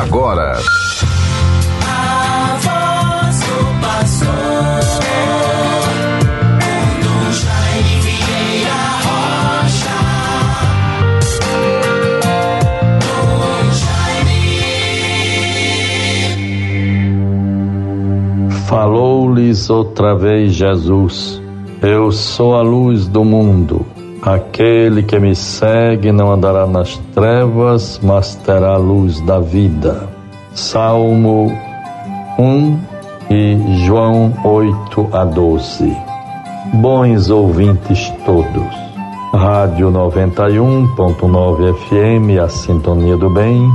agora. Falou-lhes outra vez Jesus: Eu sou a luz do mundo. Aquele que me segue não andará nas trevas, mas terá a luz da vida. Salmo 1 e João 8 a 12. Bons ouvintes todos. Rádio 91.9 FM, a sintonia do bem,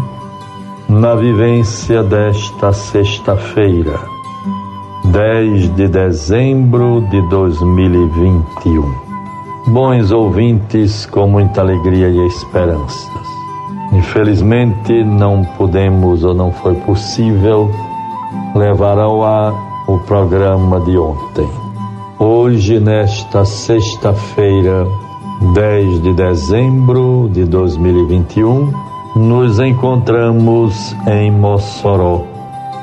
na vivência desta sexta-feira, 10 de dezembro de 2021 bons ouvintes com muita alegria e esperanças. Infelizmente, não pudemos ou não foi possível levar ao ar o programa de ontem. Hoje, nesta sexta-feira, 10 de dezembro de 2021, nos encontramos em Mossoró.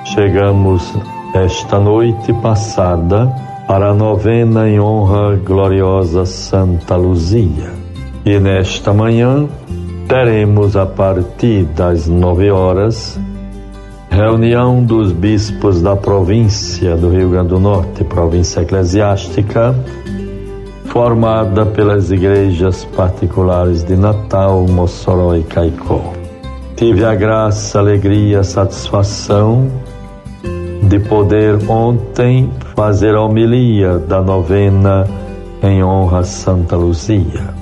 Chegamos esta noite passada para a novena em honra gloriosa Santa Luzia. E nesta manhã teremos a partir das nove horas reunião dos bispos da província do Rio Grande do Norte, província eclesiástica, formada pelas igrejas particulares de Natal, Mossoró e Caicó. Tive a graça, alegria, satisfação de poder ontem fazer a homilia da novena em honra a Santa Luzia.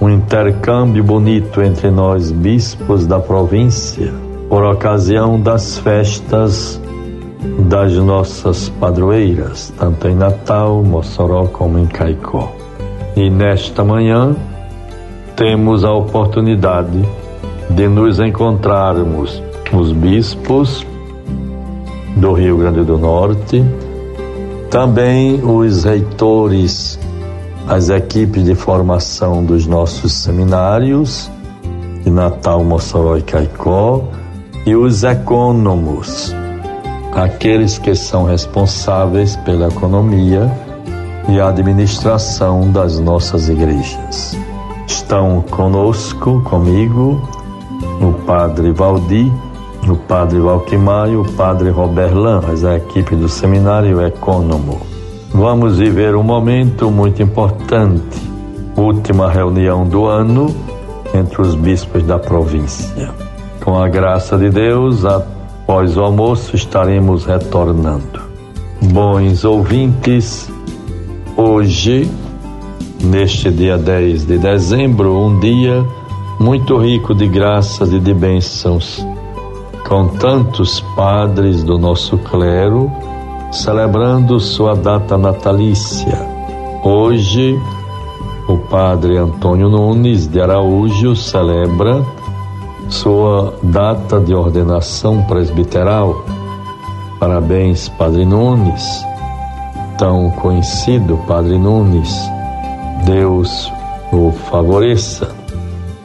Um intercâmbio bonito entre nós, bispos da província, por ocasião das festas das nossas padroeiras, tanto em Natal, Mossoró como em Caicó. E nesta manhã temos a oportunidade de nos encontrarmos os bispos do Rio Grande do Norte, também os reitores, as equipes de formação dos nossos seminários, de Natal, Mossoró e Caicó, e os econômos, aqueles que são responsáveis pela economia e administração das nossas igrejas. Estão conosco, comigo, o Padre Valdir o padre Valquimar e o padre Roberlan, mas a equipe do seminário Econômo. Vamos viver um momento muito importante, última reunião do ano entre os bispos da província. Com a graça de Deus, após o almoço estaremos retornando. Bons ouvintes, hoje, neste dia 10 de dezembro, um dia muito rico de graças e de bênçãos com tantos padres do nosso clero celebrando sua data natalícia. Hoje, o padre Antônio Nunes de Araújo celebra sua data de ordenação presbiteral. Parabéns, Padre Nunes, tão conhecido Padre Nunes. Deus o favoreça.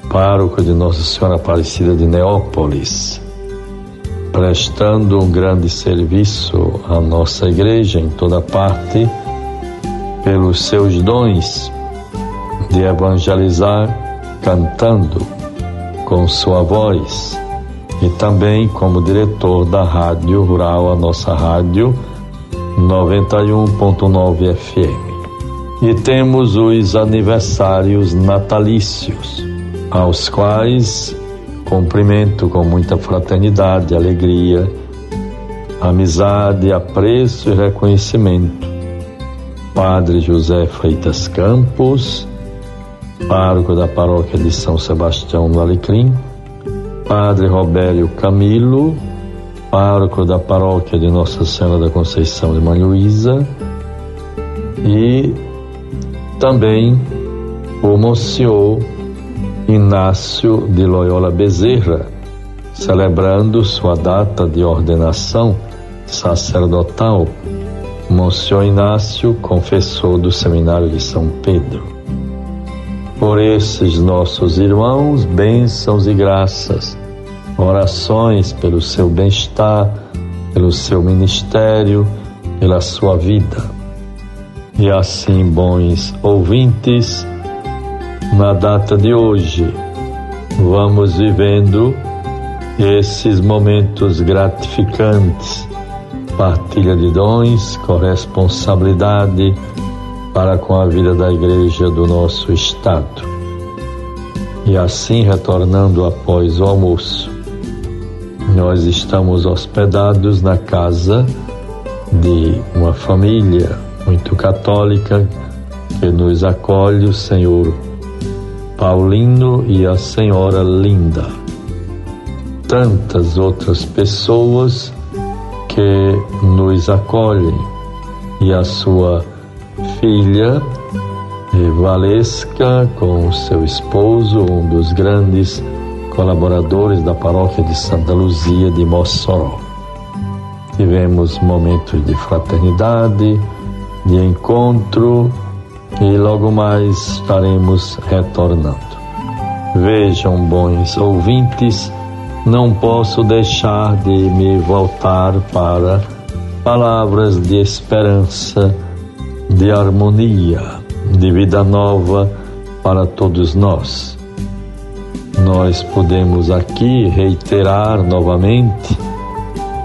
Pároco de Nossa Senhora Aparecida de Neópolis prestando um grande serviço à nossa igreja em toda parte, pelos seus dons de evangelizar cantando com sua voz e também como diretor da Rádio Rural, a nossa rádio 91.9 FM. E temos os aniversários natalícios, aos quais Cumprimento com muita fraternidade, alegria, amizade, apreço e reconhecimento. Padre José Freitas Campos, pároco da paróquia de São Sebastião no Alecrim, Padre Robério Camilo, pároco da paróquia de Nossa Senhora da Conceição de Mãe Luísa, e também o Monsenhor Inácio de Loyola Bezerra, celebrando sua data de ordenação sacerdotal, Monsenhor Inácio, confessor do Seminário de São Pedro. Por esses nossos irmãos, bênçãos e graças orações pelo seu bem-estar, pelo seu ministério, pela sua vida. E assim, bons ouvintes, na data de hoje, vamos vivendo esses momentos gratificantes, partilha de dons, corresponsabilidade para com a vida da igreja do nosso estado. E assim, retornando após o almoço, nós estamos hospedados na casa de uma família muito católica que nos acolhe, o senhor Paulino e a senhora Linda. Tantas outras pessoas que nos acolhem e a sua filha Valesca com seu esposo, um dos grandes colaboradores da paróquia de Santa Luzia de Mossoró. Tivemos momentos de fraternidade, de encontro e logo mais estaremos retornando. Vejam, bons ouvintes, não posso deixar de me voltar para palavras de esperança, de harmonia, de vida nova para todos nós nós podemos aqui reiterar novamente,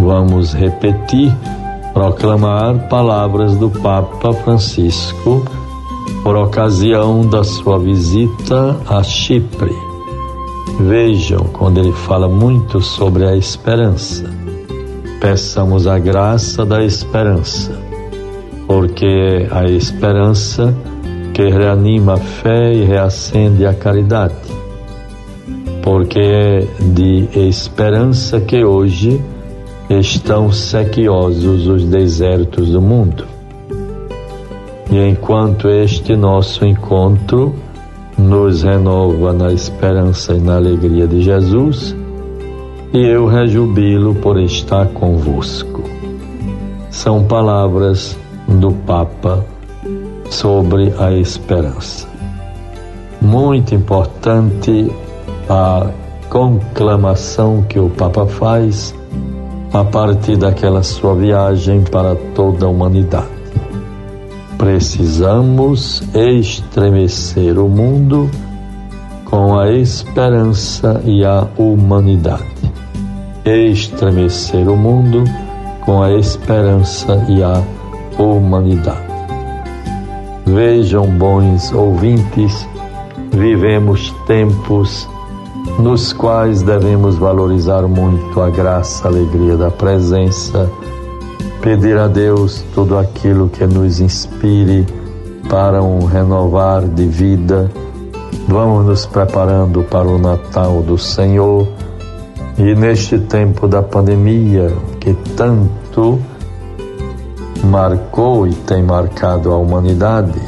vamos repetir, proclamar palavras do Papa Francisco por ocasião da sua visita a Chipre. Vejam quando ele fala muito sobre a esperança. Peçamos a graça da esperança, porque é a esperança que reanima a fé e reacende a caridade porque é de esperança que hoje estão sequiosos os desertos do mundo. E enquanto este nosso encontro nos renova na esperança e na alegria de Jesus, e eu rejubilo por estar convosco. São palavras do Papa sobre a esperança. Muito importante a conclamação que o Papa faz a partir daquela sua viagem para toda a humanidade. Precisamos estremecer o mundo com a esperança e a humanidade. Estremecer o mundo com a esperança e a humanidade. Vejam, bons ouvintes, vivemos tempos nos quais devemos valorizar muito a graça, a alegria da presença, pedir a Deus tudo aquilo que nos inspire para um renovar de vida. Vamos nos preparando para o Natal do Senhor e neste tempo da pandemia que tanto marcou e tem marcado a humanidade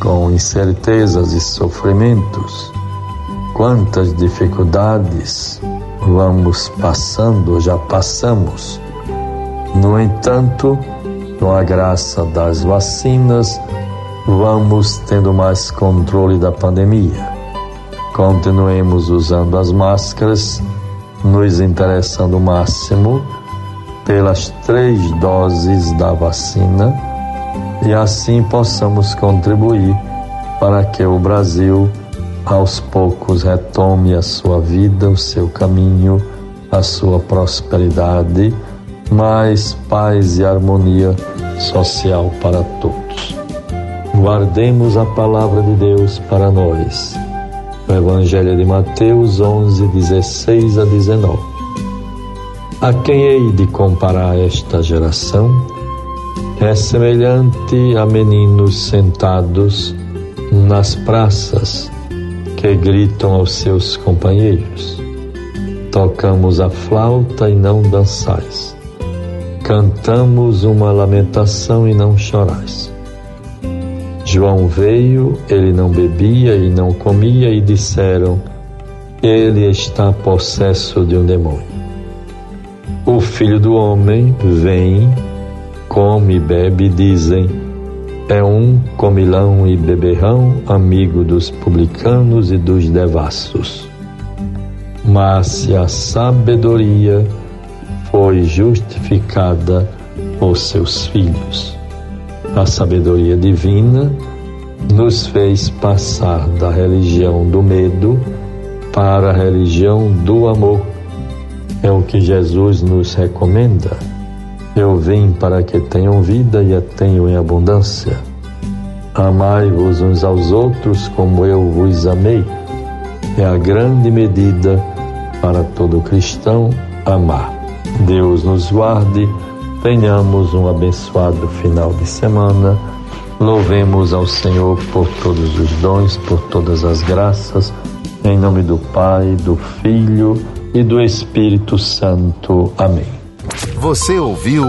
com incertezas e sofrimentos quantas dificuldades vamos passando, já passamos. No entanto, com a graça das vacinas, vamos tendo mais controle da pandemia. Continuemos usando as máscaras, nos interessando o máximo pelas três doses da vacina e assim possamos contribuir para que o Brasil aos poucos retome a sua vida, o seu caminho, a sua prosperidade, mais paz e harmonia social para todos. Guardemos a palavra de Deus para nós. O Evangelho de Mateus 11, 16 a 19. A quem hei de comparar esta geração? É semelhante a meninos sentados nas praças que gritam aos seus companheiros: Tocamos a flauta e não dançais. Cantamos uma lamentação e não chorais. João veio, ele não bebia e não comia, e disseram: Ele está possesso de um demônio. O filho do homem vem, come e bebe, dizem: é um comilão e beberrão, amigo dos publicanos e dos devassos. mas se a sabedoria foi justificada por seus filhos. A sabedoria divina nos fez passar da religião do medo para a religião do amor. É o que Jesus nos recomenda. Eu vim para que tenham vida e a tenham em abundância. Amai-vos uns aos outros como eu vos amei. É a grande medida para todo cristão amar. Deus nos guarde, tenhamos um abençoado final de semana. Louvemos ao Senhor por todos os dons, por todas as graças, em nome do Pai, do Filho e do Espírito Santo. Amém. Você ouviu